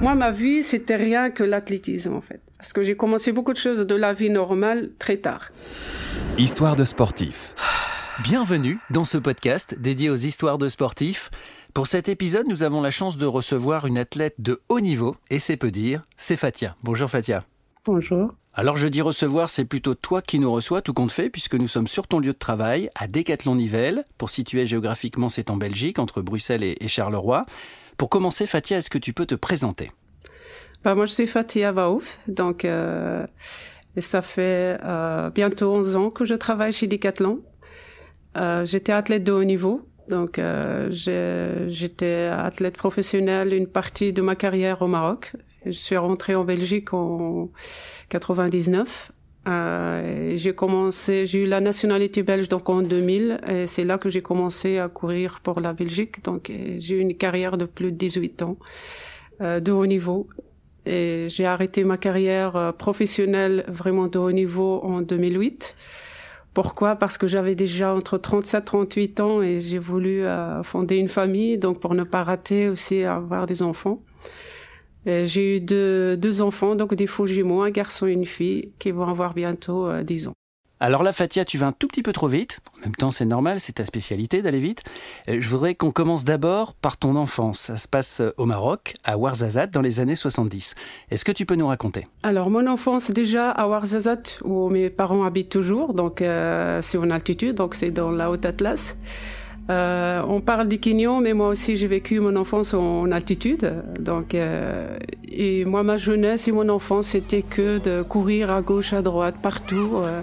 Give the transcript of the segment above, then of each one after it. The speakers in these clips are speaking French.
Moi, ma vie, c'était rien que l'athlétisme, en fait. Parce que j'ai commencé beaucoup de choses de la vie normale très tard. Histoire de sportif. Bienvenue dans ce podcast dédié aux histoires de sportifs. Pour cet épisode, nous avons la chance de recevoir une athlète de haut niveau, et c'est peu dire, c'est Fatia. Bonjour Fatia. Bonjour. Alors je dis recevoir, c'est plutôt toi qui nous reçois, tout compte fait, puisque nous sommes sur ton lieu de travail, à Décathlon-Nivelles. Pour situer géographiquement, c'est en Belgique, entre Bruxelles et Charleroi. Pour commencer, Fatia, est-ce que tu peux te présenter? Bah, Moi, je suis Fatia Vaouf, donc euh, ça fait euh, bientôt 11 ans que je travaille chez Decathlon. Euh, j'étais athlète de haut niveau, donc j'étais athlète professionnel une partie de ma carrière au Maroc. Je suis rentrée en Belgique en 99. Euh, j'ai commencé, j'ai eu la nationalité belge donc en 2000 et c'est là que j'ai commencé à courir pour la Belgique. Donc j'ai eu une carrière de plus de 18 ans euh, de haut niveau et j'ai arrêté ma carrière euh, professionnelle vraiment de haut niveau en 2008. Pourquoi? Parce que j'avais déjà entre 37 et 38 ans et j'ai voulu euh, fonder une famille, donc pour ne pas rater aussi avoir des enfants. J'ai eu deux, deux, enfants, donc des faux jumeaux, un garçon et une fille, qui vont avoir bientôt euh, 10 ans. Alors là, Fatia, tu vas un tout petit peu trop vite. En même temps, c'est normal, c'est ta spécialité d'aller vite. Euh, je voudrais qu'on commence d'abord par ton enfance. Ça se passe euh, au Maroc, à Ouarzazate, dans les années 70. Est-ce que tu peux nous raconter? Alors, mon enfance, déjà à Ouarzazate, où mes parents habitent toujours, donc euh, c'est en altitude, donc c'est dans la Haute Atlas. Euh, on parle du Quignon, mais moi aussi j'ai vécu mon enfance en altitude. Donc, euh, et moi ma jeunesse et mon enfance c'était que de courir à gauche, à droite, partout. Euh,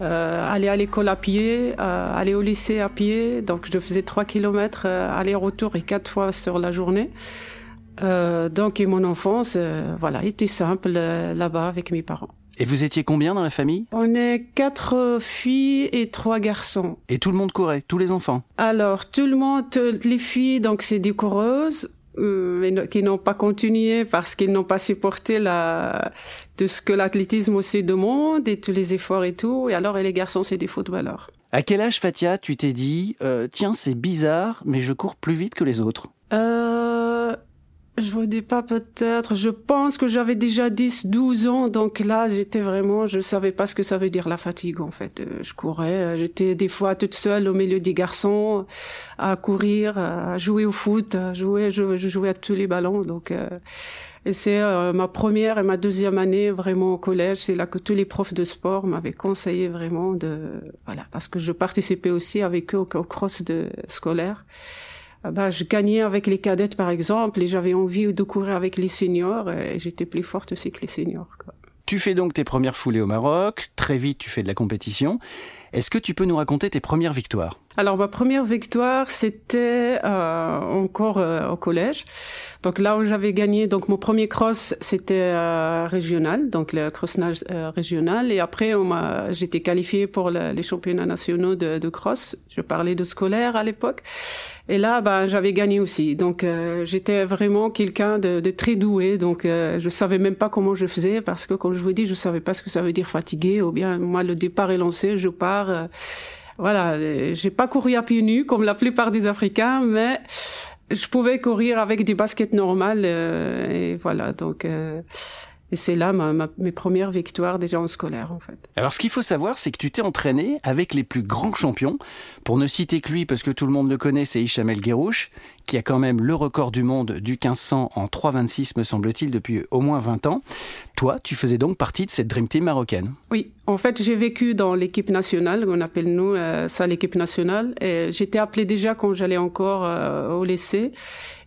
euh aller à l'école à pied, euh, aller au lycée à pied. Donc je faisais trois kilomètres aller-retour et quatre fois sur la journée. donc et mon enfance, voilà, était simple là-bas avec mes parents. Et vous étiez combien dans la famille? On est quatre filles et trois garçons. Et tout le monde courait, tous les enfants? Alors, tout le monde, les filles, donc c'est des coureuses, euh, mais qui n'ont pas continué parce qu'ils n'ont pas supporté la, de ce que l'athlétisme aussi demande et tous les efforts et tout. Et alors, et les garçons, c'est des footballeurs. À quel âge, Fatia, tu t'es dit, euh, tiens, c'est bizarre, mais je cours plus vite que les autres euh, je vous dis pas peut-être. Je pense que j'avais déjà 10, 12 ans. Donc là, j'étais vraiment, je savais pas ce que ça veut dire la fatigue, en fait. Euh, je courais. Euh, j'étais des fois toute seule au milieu des garçons à courir, à jouer au foot, à jouer, je, jouais à tous les ballons. Donc, euh, et c'est ma première et ma deuxième année vraiment au collège. C'est là que tous les profs de sport m'avaient conseillé vraiment de, voilà, parce que je participais aussi avec eux au, au cross de scolaire. Ah bah, je gagnais avec les cadettes par exemple et j'avais envie de courir avec les seniors et j'étais plus forte aussi que les seniors. Quoi. Tu fais donc tes premières foulées au Maroc, très vite tu fais de la compétition. Est-ce que tu peux nous raconter tes premières victoires? Alors ma première victoire, c'était euh, encore euh, au collège. Donc là où j'avais gagné, donc mon premier cross, c'était euh, régional, donc le crossage euh, régional. Et après, j'étais qualifiée pour les championnats nationaux de, de, cross. Je parlais de scolaire à l'époque. Et là, ben, j'avais gagné aussi. Donc euh, j'étais vraiment quelqu'un de, de, très doué. Donc je savais même pas comment je faisais parce que, comme je vous dis, je savais pas ce que ça veut dire fatigué ou bien moi le départ est lancé, je pars euh, voilà, j'ai pas couru à pieds nus comme la plupart des Africains, mais je pouvais courir avec des baskets normales euh, et voilà donc euh, c'est là ma, mes premières victoires déjà en scolaire en fait. Alors ce qu'il faut savoir c'est que tu t'es entraîné avec les plus grands champions. Pour ne citer que lui parce que tout le monde le connaît, c'est Ishamel Guérouche qui a quand même le record du monde du 1500 en 3,26 me semble-t-il depuis au moins 20 ans. Toi, tu faisais donc partie de cette Dream Team marocaine. Oui, en fait j'ai vécu dans l'équipe nationale, on appelle nous euh, ça l'équipe nationale. J'étais appelée déjà quand j'allais encore euh, au lycée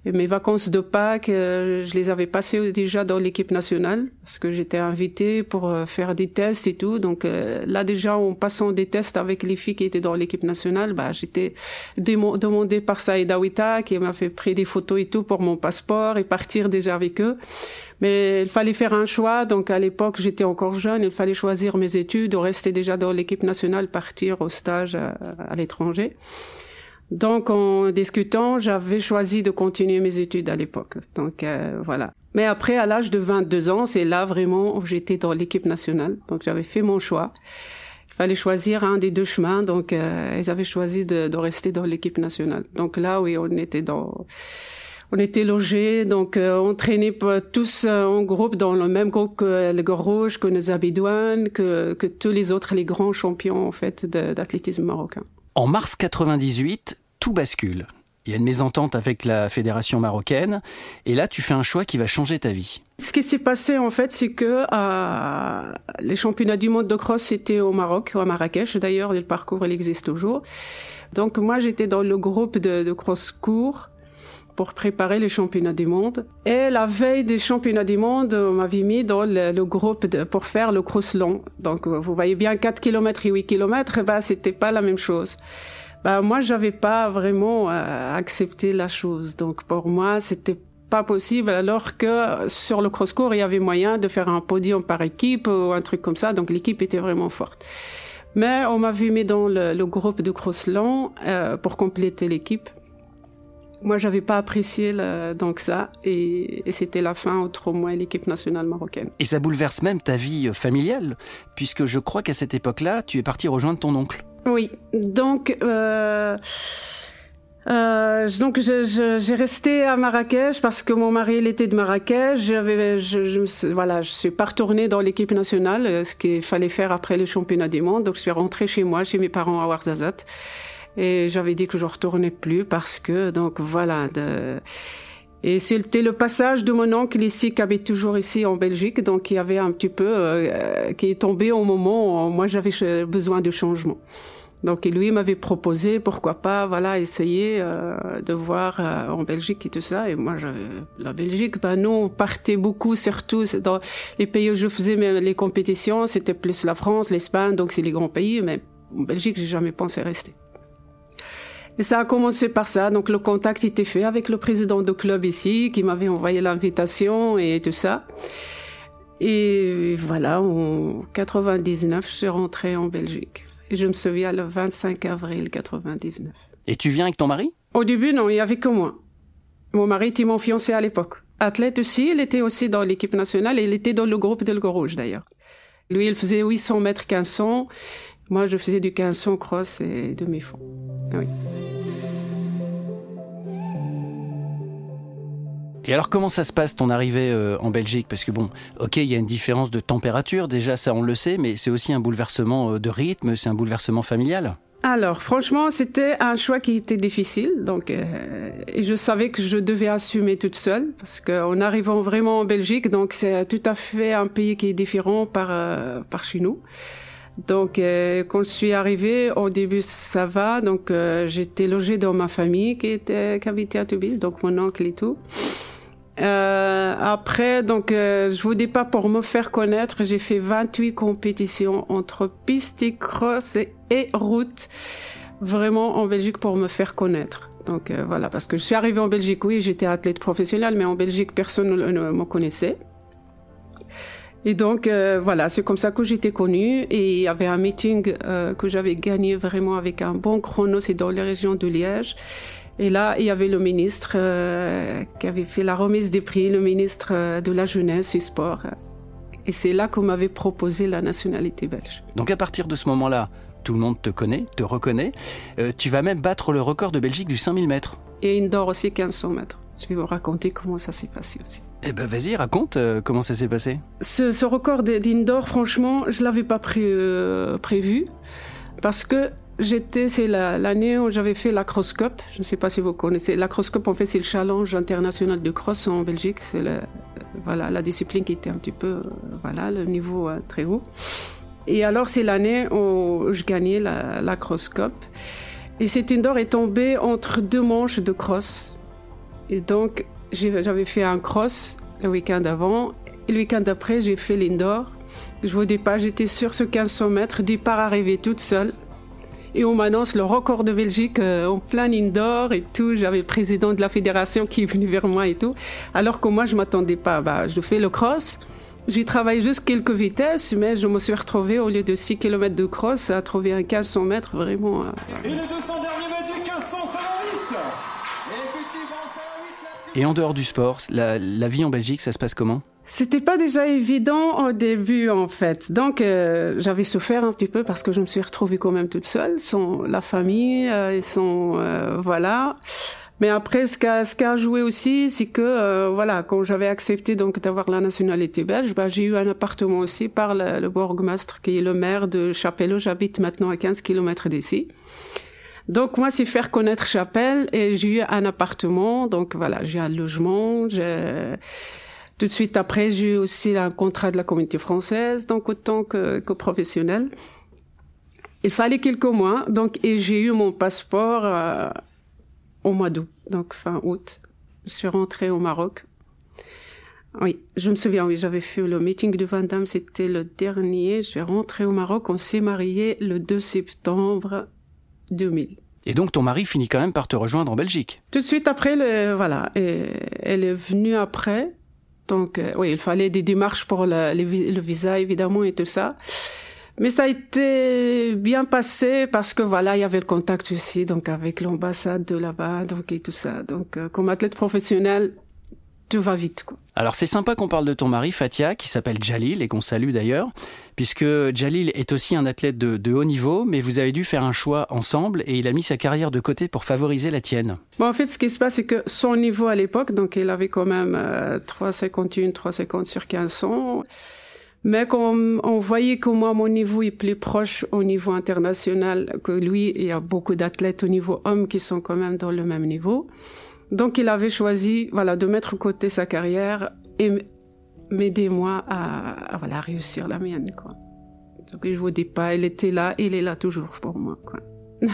mes vacances de Pâques, euh, je les avais passées déjà dans l'équipe nationale parce que j'étais invitée pour faire des tests et tout. Donc là déjà, en passant des tests avec les filles qui étaient dans l'équipe nationale, bah j'étais demandée par Saïda Wita qui m'a fait pris des photos et tout pour mon passeport et partir déjà avec eux. Mais il fallait faire un choix. Donc à l'époque, j'étais encore jeune. Il fallait choisir mes études ou rester déjà dans l'équipe nationale, partir au stage à l'étranger. Donc, en discutant, j'avais choisi de continuer mes études à l'époque. Donc, euh, voilà. Mais après, à l'âge de 22 ans, c'est là vraiment où j'étais dans l'équipe nationale. Donc, j'avais fait mon choix. Fallait choisir un des deux chemins. Donc, euh, ils avaient choisi de, rester dans l'équipe nationale. Donc là, oui, on était dans on était logés, donc on traînait tous en groupe dans le même groupe que le Rouge, que nos que, que tous les autres, les grands champions en fait d'athlétisme marocain. En mars 98, tout bascule. Il y a une mésentente avec la fédération marocaine, et là tu fais un choix qui va changer ta vie. Ce qui s'est passé en fait, c'est que euh, les championnats du monde de cross étaient au Maroc, à Marrakech. D'ailleurs, le parcours il existe toujours. Donc moi, j'étais dans le groupe de, cross court pour préparer les championnats du monde. Et la veille des championnats du monde, on m'avait mis dans le, groupe pour faire le cross long. Donc vous voyez bien 4 km et 8 km, bah c'était pas la même chose. Bah moi j'avais pas vraiment euh, accepté la chose. Donc pour moi, c'était pas possible alors que sur le cross-court, il y avait moyen de faire un podium par équipe ou un truc comme ça. Donc l'équipe était vraiment forte. Mais on m'avait mis dans le, le groupe de cross long euh, pour compléter l'équipe. Moi, j'avais pas apprécié donc ça, et, et c'était la fin entre moi et l'équipe nationale marocaine. Et ça bouleverse même ta vie familiale, puisque je crois qu'à cette époque-là, tu es parti rejoindre ton oncle. Oui, donc. Euh... Euh, donc j'ai resté à Marrakech parce que mon mari il était de Marrakech. J'avais, je, je, voilà, je suis pas retournée dans l'équipe nationale, euh, ce qu'il fallait faire après les championnats du monde. Donc je suis rentrée chez moi, chez mes parents à Ouarzazate. Et j'avais dit que je retournais plus parce que, donc voilà. De... Et c'était le passage de mon oncle ici, qui habite toujours ici en Belgique, donc il y avait un petit peu, euh, qui est tombé au moment où moi j'avais besoin de changement. Donc lui m'avait proposé, pourquoi pas, voilà, essayer euh, de voir euh, en Belgique et tout ça. Et moi, la Belgique, ben nous, on partait beaucoup, surtout dans les pays où je faisais les compétitions, c'était plus la France, l'Espagne, donc c'est les grands pays. Mais en Belgique, j'ai jamais pensé rester. Et ça a commencé par ça. Donc le contact était fait avec le président du club ici, qui m'avait envoyé l'invitation et tout ça. Et voilà, en 99, je suis rentrée en Belgique. Et je me souviens le 25 avril 99. Et tu viens avec ton mari? Au début, non, il y avait que moi. Mon mari était mon fiancé à l'époque. Athlète aussi, il était aussi dans l'équipe nationale et il était dans le groupe d'Elgo Rouge d'ailleurs. Lui, il faisait 800 mètres 1500. Moi, je faisais du 1500 cross et demi-fond. Oui. Et alors comment ça se passe ton arrivée euh, en Belgique? Parce que bon, ok, il y a une différence de température, déjà ça on le sait, mais c'est aussi un bouleversement euh, de rythme, c'est un bouleversement familial. Alors, franchement, c'était un choix qui était difficile. Donc, euh, et je savais que je devais assumer toute seule parce qu'en arrivant vraiment en Belgique, donc c'est tout à fait un pays qui est différent par par chez nous. Donc, quand je suis arrivée, au début ça va. Donc, j'étais logée dans ma famille qui était qui habitait à Tubis, donc mon oncle et tout. Euh, après, donc, euh, je vous dis pas pour me faire connaître, j'ai fait 28 compétitions entre piste et cross et, route, vraiment en Belgique pour me faire connaître. Donc euh, voilà, parce que je suis arrivée en Belgique, oui, j'étais athlète professionnelle, mais en Belgique, personne ne, me connaissait. Et donc euh, voilà, c'est comme ça que j'étais connue. Et il y avait un meeting que j'avais gagné vraiment avec un bon chrono, c'est dans les régions de Liège. Et là, il y avait le ministre euh, qui avait fait la remise des prix, le ministre euh, de la jeunesse et sport. Et c'est là qu'on m'avait proposé la nationalité belge. Donc à partir de ce moment-là, tout le monde te connaît, te reconnaît. Euh, tu vas même battre le record de Belgique du 5000 mètres. Et indoor aussi 1500 mètres. Je vais vous raconter comment ça s'est passé aussi. Eh ben vas-y, raconte comment ça s'est passé. Ce, ce record d'indoor, franchement, je l'avais pas prévu parce que J'étais, c'est l'année où j'avais fait la Cross Cup. Je ne sais pas si vous connaissez. La Cross Cup, en fait, c'est le challenge international de cross en Belgique. C'est voilà, la discipline qui était un petit peu, euh, voilà, le niveau euh, très haut. Et alors, c'est l'année où je gagnais la, la Cross Cup. Et cet indoor est tombé entre deux manches de cross. Et donc, j'avais fait un cross le week-end avant. Et le week-end d'après, j'ai fait l'indoor. Je vous dis pas, j'étais sur ce 1500 mètres, départ arrivée toute seule et on m'annonce le record de Belgique euh, en plein indoor et tout. J'avais le président de la fédération qui est venu vers moi et tout. Alors que moi, je m'attendais pas. Bah, je fais le cross. J'ai travaillé juste quelques vitesses, mais je me suis retrouvé au lieu de 6 km de cross à trouver un 1500 mètres vraiment. Euh, et les 200 derniers mètres du 1500, ça va vite Et en dehors du sport, la, la vie en Belgique, ça se passe comment? C'était pas déjà évident au début en fait. Donc euh, j'avais souffert un petit peu parce que je me suis retrouvée quand même toute seule, sans la famille, euh, et sans euh, voilà. Mais après, ce qu'a ce qu'a joué aussi, c'est que euh, voilà, quand j'avais accepté donc d'avoir la nationalité belge, bah, j'ai eu un appartement aussi par le, le bourgmestre qui est le maire de Chapelle. J'habite maintenant à 15 kilomètres d'ici. Donc moi, c'est faire connaître Chapelle et j'ai eu un appartement. Donc voilà, j'ai un logement. J'ai tout de suite après, j'ai eu aussi un contrat de la communauté française, donc autant que, que professionnel. Il fallait quelques mois, donc et j'ai eu mon passeport. Euh, au mois d'août, donc fin août. Je suis rentrée au Maroc. Oui, je me souviens, oui, j'avais fait le meeting de Van c'était le dernier. Je suis rentrée au Maroc, on s'est marié le 2 septembre 2000. Et donc ton mari finit quand même par te rejoindre en Belgique. Tout de suite après, le, voilà, et elle est venue après. Donc, euh, oui, il fallait des démarches pour le, le visa, évidemment, et tout ça. Mais ça a été bien passé parce que voilà, il y avait le contact aussi, donc avec l'ambassade de là-bas, donc et tout ça. Donc, euh, comme athlète professionnel, tout va vite. Quoi. Alors c'est sympa qu'on parle de ton mari Fatia, qui s'appelle Jalil et qu'on salue d'ailleurs, puisque Jalil est aussi un athlète de, de, haut niveau, mais vous avez dû faire un choix ensemble et il a mis sa carrière de côté pour favoriser la tienne. Bon, en fait, ce qui se passe, c'est que son niveau à l'époque, donc il avait quand même euh, 3,51, 3,50 sur 1500. Mais comme on voyait que moi, mon niveau est plus proche au niveau international que lui, il y a beaucoup d'athlètes au niveau homme qui sont quand même dans le même niveau. Donc, il avait choisi, voilà, de mettre côté sa carrière et m'aider moi à, à, voilà, réussir la mienne, quoi. Donc, je vous dis pas, il était là, il est là toujours pour moi, quoi.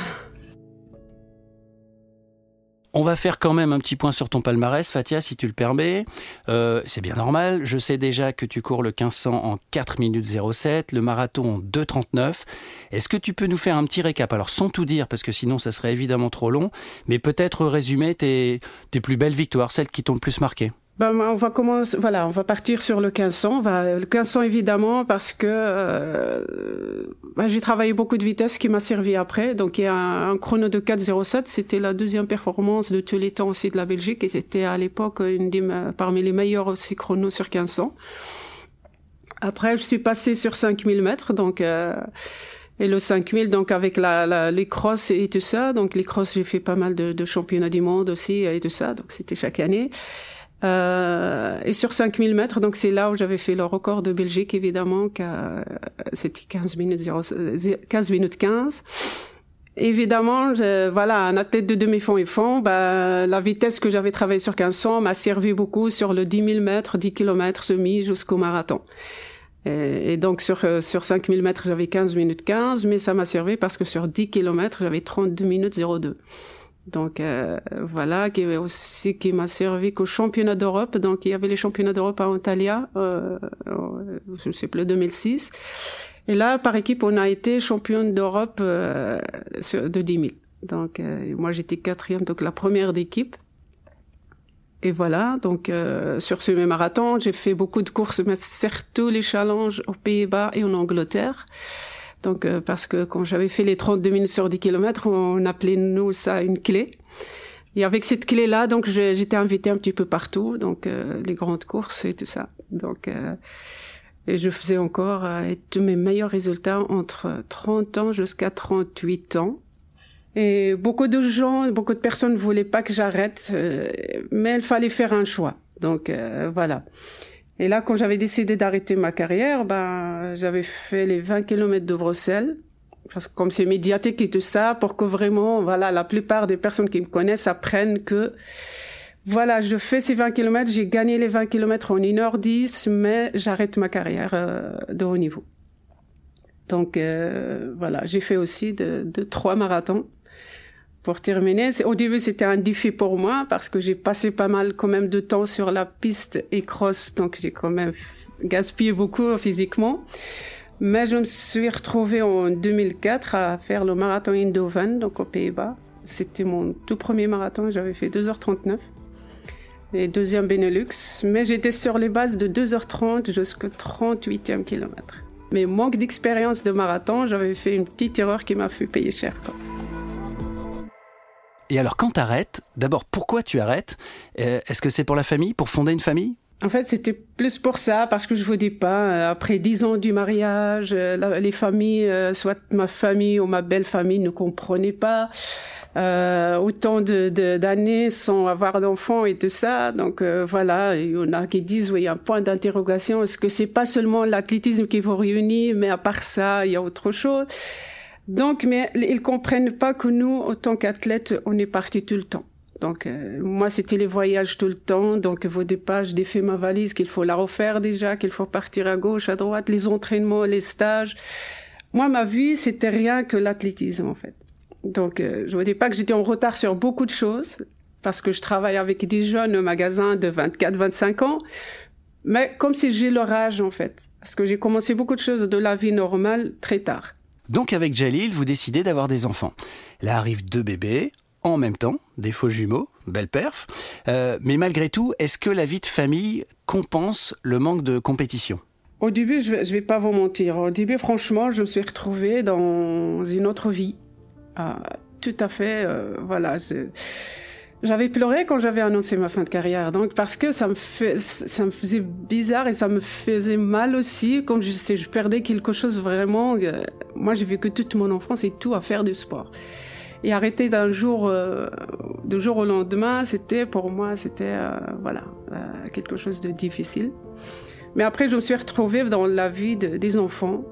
On va faire quand même un petit point sur ton palmarès, Fatia, si tu le permets. Euh, c'est bien normal. Je sais déjà que tu cours le 1500 en 4 minutes 07, le marathon en 2,39. Est-ce que tu peux nous faire un petit récap? Alors, sans tout dire, parce que sinon, ça serait évidemment trop long, mais peut-être résumer tes, tes plus belles victoires, celles qui t'ont le plus marqué. Ben, on va commencer, voilà, on va partir sur le 1500. Va, le 1500 évidemment parce que euh, ben, j'ai travaillé beaucoup de vitesse qui m'a servi après. Donc il y a un, chrono de 4,07, c'était la deuxième performance de tous les temps aussi de la Belgique et c'était à l'époque une des, parmi les meilleurs aussi chronos sur 1500. Après je suis passé sur 5000 mètres, donc. Euh, et le 5000, donc avec la, la, les crosses et tout ça. Donc les crosses, j'ai fait pas mal de, de championnats du monde aussi et tout ça. Donc c'était chaque année. Euh, et sur 5000 mètres, donc c'est là où j'avais fait le record de Belgique, évidemment, c'était 15 minutes 0, 15 minutes 15. Évidemment, je, voilà, un athlète de demi-fond et fond, bah, la vitesse que j'avais travaillé sur 1500 m'a servi beaucoup sur le 10 000 mètres, 10 km semi jusqu'au marathon. Et, et, donc sur sur 5000 mètres, j'avais 15 minutes 15, mais ça m'a servi parce que sur 10 km, j'avais 32 minutes 02. Donc euh, voilà, qui aussi qui m'a servi qu'au championnat d'Europe. Donc il y avait les championnats d'Europe à Antalya, euh, je ne sais plus, 2006. Et là, par équipe, on a été championne d'Europe euh, de 10 000. Donc euh, moi j'étais quatrième, donc la première d'équipe. Et voilà, donc euh, sur ce même marathon, j'ai fait beaucoup de courses, mais surtout les challenges aux Pays-Bas et en Angleterre. Donc, euh, parce que quand j'avais fait les 32 minutes sur 10 km, on appelait nous ça une clé. Et avec cette clé-là, donc j'étais invitée un petit peu partout, donc euh, les grandes courses et tout ça. Donc, euh, et je faisais encore tous mes meilleurs résultats entre 30 ans jusqu'à 38 ans. Et beaucoup de gens, beaucoup de personnes ne voulaient pas que j'arrête, mais il fallait faire un choix. Donc voilà. Et là, quand j'avais décidé d'arrêter ma carrière, ben, j'avais fait les 20 km de Bruxelles. Parce que comme c'est médiatique et tout ça, pour que vraiment, voilà, la plupart des personnes qui me connaissent apprennent que, voilà, je fais ces 20 km, j'ai gagné les 20 km en 1h10, mais j'arrête ma carrière euh, de haut niveau. Donc, euh, voilà, j'ai fait aussi de, de trois marathons pour terminer, au début c'était un défi pour moi parce que j'ai passé pas mal quand même de temps sur la piste et cross, donc j'ai quand même gaspillé beaucoup physiquement. Mais je me suis retrouvée en 2004 à faire le marathon Eindhoven, donc aux Pays-Bas. C'était mon tout premier marathon, j'avais fait 2h39. Et deuxième Benelux, mais j'étais sur les bases de 2h30 jusqu'au 38e kilomètre. Mais manque d'expérience de marathon, j'avais fait une petite erreur qui m'a fait payer cher. Et alors, quand t'arrêtes, d'abord, pourquoi tu arrêtes? Est-ce que c'est pour la famille, pour fonder une famille? En fait, c'était plus pour ça, parce que je voulais pas, euh, après dix ans du mariage, euh, les familles, euh, soit ma famille ou ma belle famille ne comprenaient pas. Euh, autant de, d'années sans avoir d'enfants et tout ça. Donc voilà, il y en a qui disent oui, il y a un point d'interrogation. Est-ce que c'est pas seulement l'athlétisme qui vous réunit, mais à part ça, il y a autre chose? Donc, mais ils comprennent pas que nous, autant qu'athlètes, on est partis tout le temps. Donc euh, moi c'était les voyages tout le temps. Donc vos départ je défais ma valise qu'il faut la refaire déjà, qu'il faut partir à gauche, à droite, les entraînements, les stages. Moi ma vie c'était rien que l'athlétisme en fait. Donc euh, je ne dis pas que j'étais en retard sur beaucoup de choses parce que je travaille avec des jeunes au magasin de 24, 25 ans. Mais comme si j'ai leur âge en fait, parce que j'ai commencé beaucoup de choses de la vie normale très tard. Donc avec Jalil, vous décidez d'avoir des enfants. Là arrivent deux bébés, en même temps, des faux jumeaux, belle perf. Euh, mais malgré tout, est-ce que la vie de famille compense le manque de compétition? Au début, je vais, vais pas vous mentir. Au début, franchement, je me suis retrouvée dans une autre vie. Ah, tout à fait, euh, voilà. J'avais pleuré quand j'avais annoncé ma fin de carrière, donc parce que ça me fait, ça me faisait bizarre et ça me faisait mal aussi quand je, je perdais quelque chose vraiment. Euh, moi, j'ai vécu toute mon enfance et tout à faire du sport. Et arrêter d'un jour, euh, de jour au lendemain, c'était pour moi, c'était euh, voilà euh, quelque chose de difficile. Mais après, je me suis retrouvée dans la vie des enfants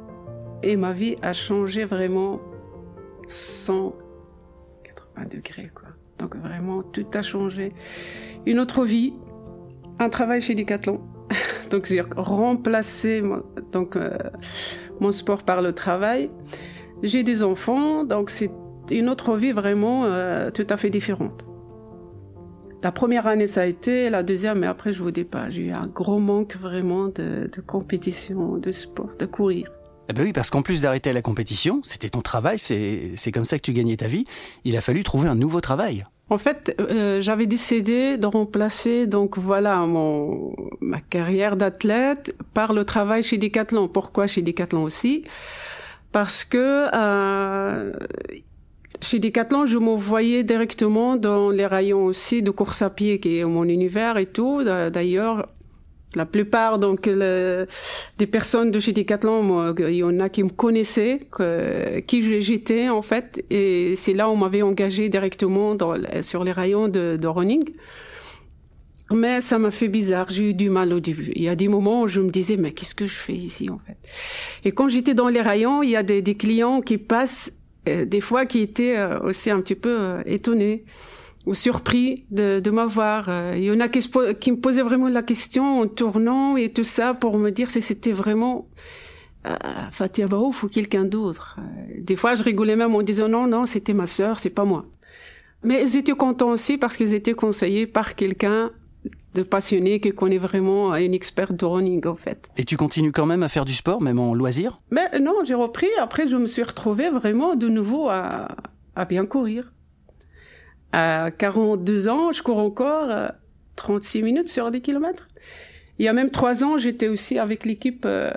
et ma vie a changé vraiment 180 degrés quoi. Donc vraiment, tout a changé. Une autre vie, un travail chez Decathlon. donc j'ai remplacé donc mon sport par le travail. J'ai des enfants, donc c'est une autre vie vraiment euh, tout à fait différente. La première année, ça a été, la deuxième, mais après, je vous dis pas, j'ai eu un gros manque vraiment de, compétition, de sport, de courir. Ben oui, parce qu'en plus d'arrêter la compétition, c'était ton travail, c'est comme ça que tu gagnais ta vie. Il a fallu trouver un nouveau travail. En fait, euh, j'avais décidé de remplacer donc voilà mon ma carrière d'athlète par le travail chez Decathlon. Pourquoi chez Decathlon aussi? Parce que euh, chez Decathlon, je me voyais directement dans les rayons aussi de course à pied, qui est mon univers et tout. D'ailleurs, la plupart donc des personnes de chez Decathlon, il y en a qui me connaissaient, que, qui j'étais en fait, et c'est là où on m'avait engagé directement dans, sur les rayons de, de running. Mais ça m'a fait bizarre, j'ai eu du mal au début. Il y a des moments où je me disais, mais qu'est-ce que je fais ici en fait? Et quand j'étais dans les rayons, il y a des, des clients qui passent euh, des fois qui étaient euh, aussi un petit peu euh, étonnés ou surpris de, de m'avoir. Il y en a qui, qui, me posaient vraiment la question en tournant et tout ça pour me dire si c'était vraiment euh, Fatia Baouf ou quelqu'un d'autre. Des fois, je rigolais même en disant non, non, c'était ma sœur, c'est pas moi. Mais ils étaient contents aussi parce qu'ils étaient conseillés par quelqu'un de passionné qui connaît vraiment une experte de running en fait. Et tu continues quand même à faire du sport, même en loisir? Mais non, j'ai repris. Après, je me suis retrouvée vraiment de nouveau à, à bien courir. À 42 ans, je cours encore 36 euh, minutes sur 10 km. Il y a même trois ans, j'étais aussi avec l'équipe euh,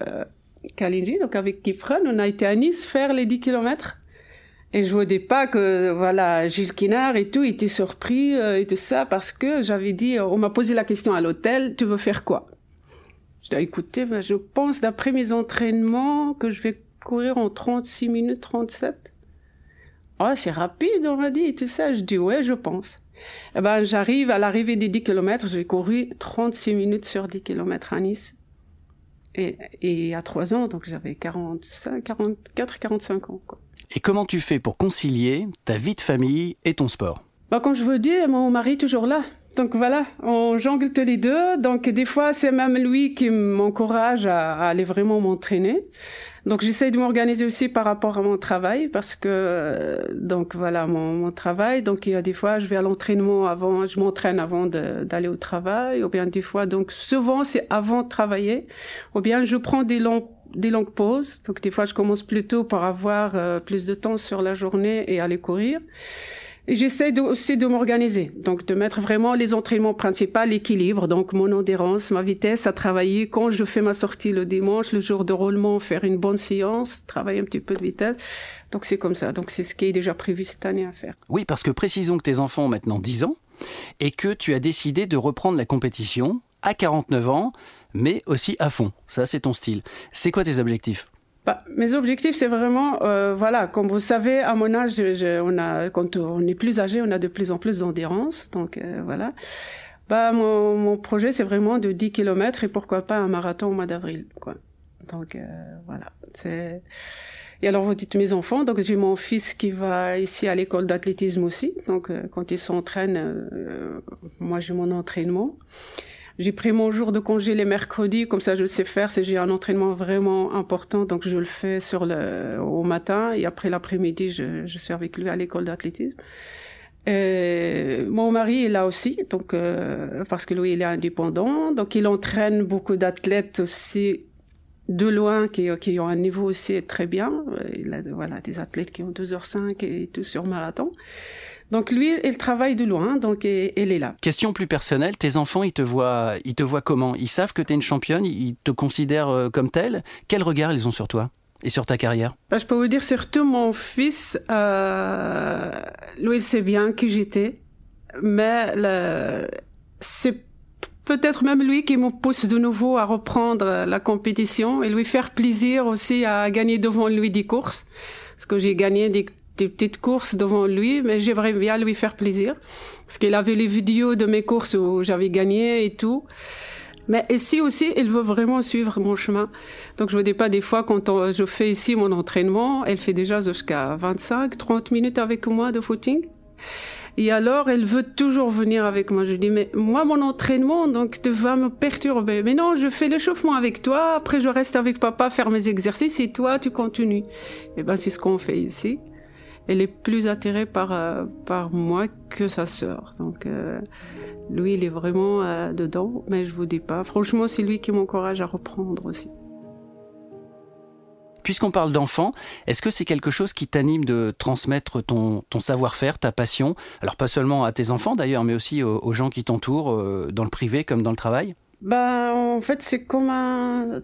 Kalinji, donc avec Kifran. On a été à Nice faire les 10 km. Et je voyais pas que, voilà, Gilles Kinard et tout était surpris euh, et tout ça parce que j'avais dit, on m'a posé la question à l'hôtel, tu veux faire quoi? Je dis, écoutez, ben, je pense d'après mes entraînements que je vais courir en 36 minutes 37. Oh, c'est rapide, on m'a dit, tout ça. Je dis, ouais, je pense. Eh ben, j'arrive à l'arrivée des 10 km, j'ai couru 36 minutes sur 10 km à Nice. Et, et à 3 ans, donc j'avais 45, 44, 45 ans, quoi. Et comment tu fais pour concilier ta vie de famille et ton sport? Bah, Comme je vous dis, mon mari est toujours là. Donc voilà, on jongle tous les deux. Donc des fois, c'est même lui qui m'encourage à, aller vraiment m'entraîner. Donc j'essaie de m'organiser aussi par rapport à mon travail parce que donc voilà mon, mon, travail. Donc il y a des fois je vais à l'entraînement avant, je m'entraîne avant d'aller au travail, ou bien des fois donc souvent c'est avant de travailler, ou bien je prends des longs des longues pauses. Donc des fois, je commence plus tôt pour avoir euh, plus de temps sur la journée et aller courir. J'essaie aussi de m'organiser, donc de mettre vraiment les entraînements principaux, l'équilibre, donc mon endurance, ma vitesse à travailler. Quand je fais ma sortie le dimanche, le jour de roulement, faire une bonne séance, travailler un petit peu de vitesse. Donc c'est comme ça. Donc c'est ce qui est déjà prévu cette année à faire. Oui, parce que précisons que tes enfants ont maintenant 10 ans et que tu as décidé de reprendre la compétition à 49 ans, mais aussi à fond. Ça, c'est ton style. C'est quoi tes objectifs? Bah, mes objectifs, c'est vraiment, euh, voilà, comme vous savez, à mon âge, on a, quand on est plus âgé, on a de plus en plus d'endurance, donc euh, voilà. Bah, mon, mon projet, c'est vraiment de 10 km et pourquoi pas un marathon au mois d'avril, quoi. Donc euh, voilà, c'est. Et alors vous dites mes enfants, donc j'ai mon fils qui va ici à l'école d'athlétisme aussi, donc euh, quand il s'entraîne, euh, moi j'ai mon entraînement. J'ai pris mon jour de congé les mercredis, comme ça je sais faire. Si j'ai un entraînement vraiment important, donc je le fais sur le au matin et après l'après-midi, je, je suis avec lui à l'école d'athlétisme. mon mari est là aussi, donc euh, parce que lui il est indépendant, donc il entraîne beaucoup d'athlètes aussi de loin qui, qui ont un niveau aussi très bien. Il a voilà des athlètes qui ont 2h05 et tout sur marathon. Donc lui, il travaille de loin, donc il est là. Question plus personnelle, tes enfants, ils te voient, ils te voient comment? Ils savent que tu es une championne, ils te considèrent euh, comme telle? Quel regard ils ont sur toi et sur ta carrière? Bah, Je peux vous dire surtout mon fils, euh, lui, il sait bien qui j'étais, mais c'est peut-être même lui qui me pousse de nouveau à reprendre la compétition et lui faire plaisir aussi à gagner devant lui des courses. Parce que j'ai gagné des des petites courses devant lui, mais j'aimerais bien lui faire plaisir. Parce qu'il avait les vidéos de mes courses où j'avais gagné et tout. Mais ici aussi, il veut vraiment suivre mon chemin. Donc je ne dis pas des fois quand je fais ici mon entraînement, elle fait déjà jusqu'à 25, 30 minutes avec moi de footing. Et alors, elle veut toujours venir avec moi. Je dis, mais moi, mon entraînement, donc, tu vas me perturber. Mais non, je fais l'échauffement avec toi. Après, je reste avec papa faire mes exercices et toi, tu continues. Eh ben, c'est ce qu'on fait ici elle est plus attirée par euh, par moi que sa sœur. Donc euh, lui, il est vraiment euh, dedans, mais je vous dis pas. Franchement, c'est lui qui m'encourage à reprendre aussi. Puisqu'on parle d'enfants, est-ce que c'est quelque chose qui t'anime de transmettre ton, ton savoir-faire, ta passion? Alors pas seulement à tes enfants d'ailleurs, mais aussi aux, gens qui t'entourent, dans le privé comme dans le travail? Ben, en fait, c'est comme un...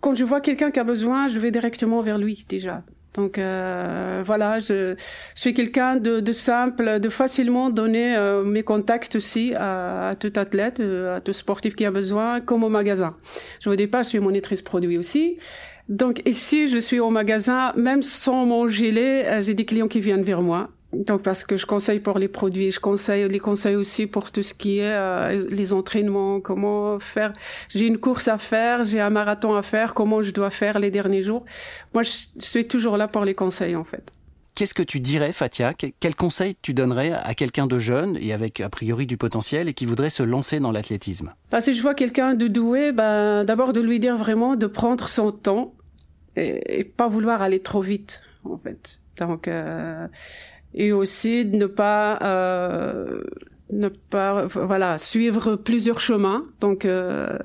Quand je vois quelqu'un qui a besoin, je vais directement vers lui déjà. Donc euh, voilà, je, suis quelqu'un de, de, simple, de facilement donner euh, mes contacts aussi à, tout athlète, euh, à tout sportif qui a besoin, comme au magasin. Je vous dis pas, je suis monitrice produit aussi. Donc ici, je suis au magasin, même sans mon gilet, j'ai des clients qui viennent vers moi. Donc parce que je conseille pour les produits, je conseille les conseils aussi pour tout ce qui est euh, les entraînements, comment faire. J'ai une course à faire, j'ai un marathon à faire, comment je dois faire les derniers jours. Moi, je suis toujours là pour les conseils en fait. Qu'est-ce que tu dirais, Fatia? Quel conseil tu donnerais à quelqu'un de jeune et avec a priori du potentiel et qui voudrait se lancer dans l'athlétisme? Bah, Si je vois quelqu'un de doué, ben, d'abord de lui dire vraiment de prendre son temps et, et pas vouloir aller trop vite, en fait. Donc, euh, et aussi de ne pas euh, ne pas voilà suivre plusieurs chemins. Donc euh,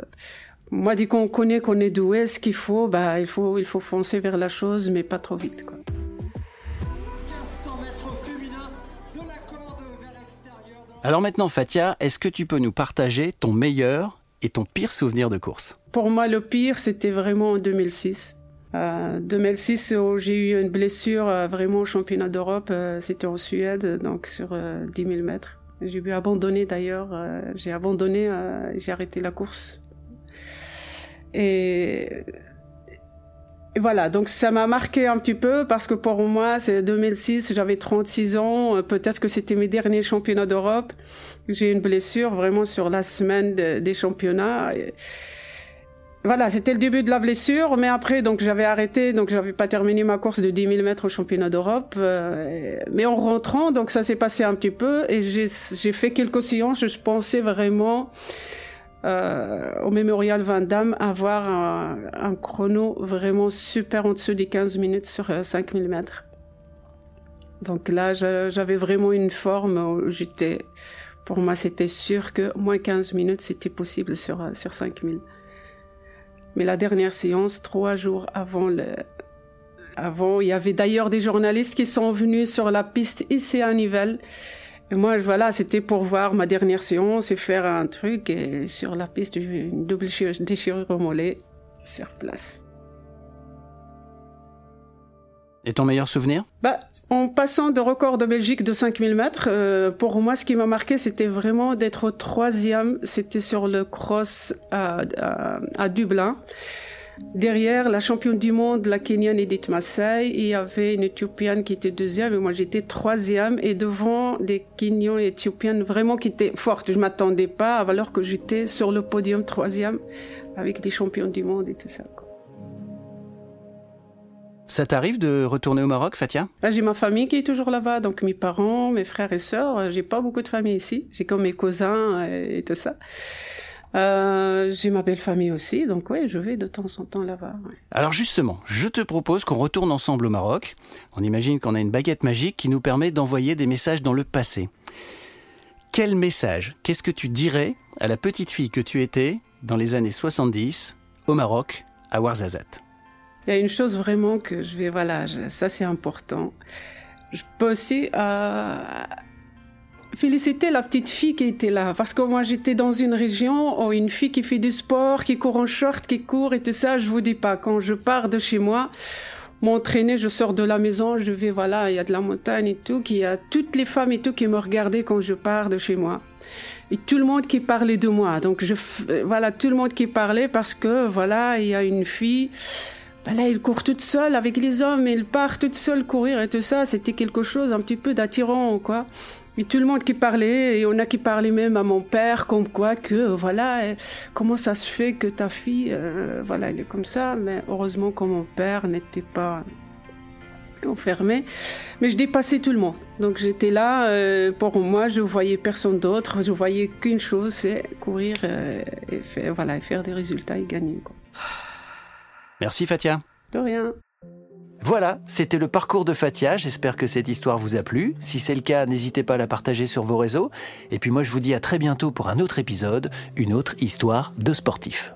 moi dès qu'on connaît qu'on est doué ce qu'il faut bah il faut il faut foncer vers la chose mais pas trop vite quoi. Alors maintenant Fatia, est-ce que tu peux nous partager ton meilleur et ton pire souvenir de course? Pour moi le pire c'était vraiment en 2006 euh, 2006, où j'ai eu une blessure euh, vraiment au championnat d'Europe, euh, c'était en Suède, donc sur 10 000 mètres. J'ai dû abandonner d'ailleurs, j'ai abandonné, j'ai arrêté la course. Et, voilà, donc ça m'a marqué un petit peu parce que pour moi, c'est 2006, j'avais 36 ans, peut-être que c'était mes derniers championnats d'Europe. J'ai une blessure vraiment sur la semaine des championnats. Voilà, c'était le début de la blessure, mais après, donc j'avais arrêté, donc j'avais pas terminé ma course de 10 000 mètres au championnat d'Europe. Euh, mais en rentrant, donc ça s'est passé un petit peu, et j'ai fait quelques séances. Je pensais vraiment euh, au Mémorial Van Damme avoir un, un, chrono vraiment super en dessous des 15 minutes sur 5 euh, 000 mètres. Donc là, j'avais vraiment une forme j'étais, pour moi, c'était sûr que moins 15 minutes, c'était possible sur sur 5 000. Mais la dernière séance, trois jours avant le, avant, il y avait d'ailleurs des journalistes qui sont venus sur la piste ici à Nivelles. Et moi, voilà, c'était pour voir ma dernière séance et faire un truc. Et sur la piste, une double déchirure, au mollet sur place. Et ton meilleur souvenir? Bah, En passant de record de Belgique de 5000 mètres, euh, pour moi, ce qui m'a marqué, c'était vraiment d'être troisième. C'était sur le cross à, à, Dublin. Derrière, la championne du monde, la Kenyane Edith Massai, il y avait une Éthiopienne qui était deuxième et moi j'étais troisième et devant des Kenyans et Éthiopiennes vraiment qui étaient fortes. Je m'attendais pas alors que j'étais sur le podium troisième avec des champions du monde et tout ça. Ça t'arrive de retourner au Maroc, Fatia? Bah, J'ai ma famille qui est toujours là-bas, donc mes parents, mes frères et sœurs. J'ai pas beaucoup de famille ici. J'ai comme mes cousins et, tout ça. Euh, j'ai ma belle famille aussi, donc oui, je vais de temps en temps là-bas. Alors justement, je te propose qu'on retourne ensemble au Maroc. On imagine qu'on a une baguette magique qui nous permet d'envoyer des messages dans le passé. Quel message, qu'est-ce que tu dirais à la petite fille que tu étais dans les années 70 au Maroc, à Ouarzazate? Il y a une chose vraiment que je vais, voilà, ça c'est important. Je peux aussi euh, féliciter la petite fille qui était là, parce que moi j'étais dans une région où une fille qui fait du sport, qui court en short, qui court et tout ça, je vous dis pas, quand je pars de chez moi, m'entraîner, je sors de la maison, je vais, voilà, il y a de la montagne et tout, qu'il y a toutes les femmes et tout qui me regardaient quand je pars de chez moi. Et tout le monde qui parlait de moi. Donc je, voilà, tout le monde qui parlait parce que, voilà, il y a une fille, ben là, il court toute seule avec les hommes, il part toute seule courir et tout ça. C'était quelque chose un petit peu d'attirant, quoi. Et tout le monde qui parlait, et on a qui parlait même à mon père, comme quoi que, voilà, euh, comment ça se fait que ta fille, euh, voilà, elle est comme ça. Mais heureusement que mon père n'était pas enfermé. Mais je dépassais tout le monde. Donc j'étais là, euh, pour moi, je voyais personne d'autre. Je voyais qu'une chose, c'est courir et faire, voilà, et faire des résultats et gagner, quoi. Merci Fatia. De rien. Voilà, c'était le parcours de Fatia. J'espère que cette histoire vous a plu. Si c'est le cas, n'hésitez pas à la partager sur vos réseaux. Et puis moi, je vous dis à très bientôt pour un autre épisode, une autre histoire de sportif.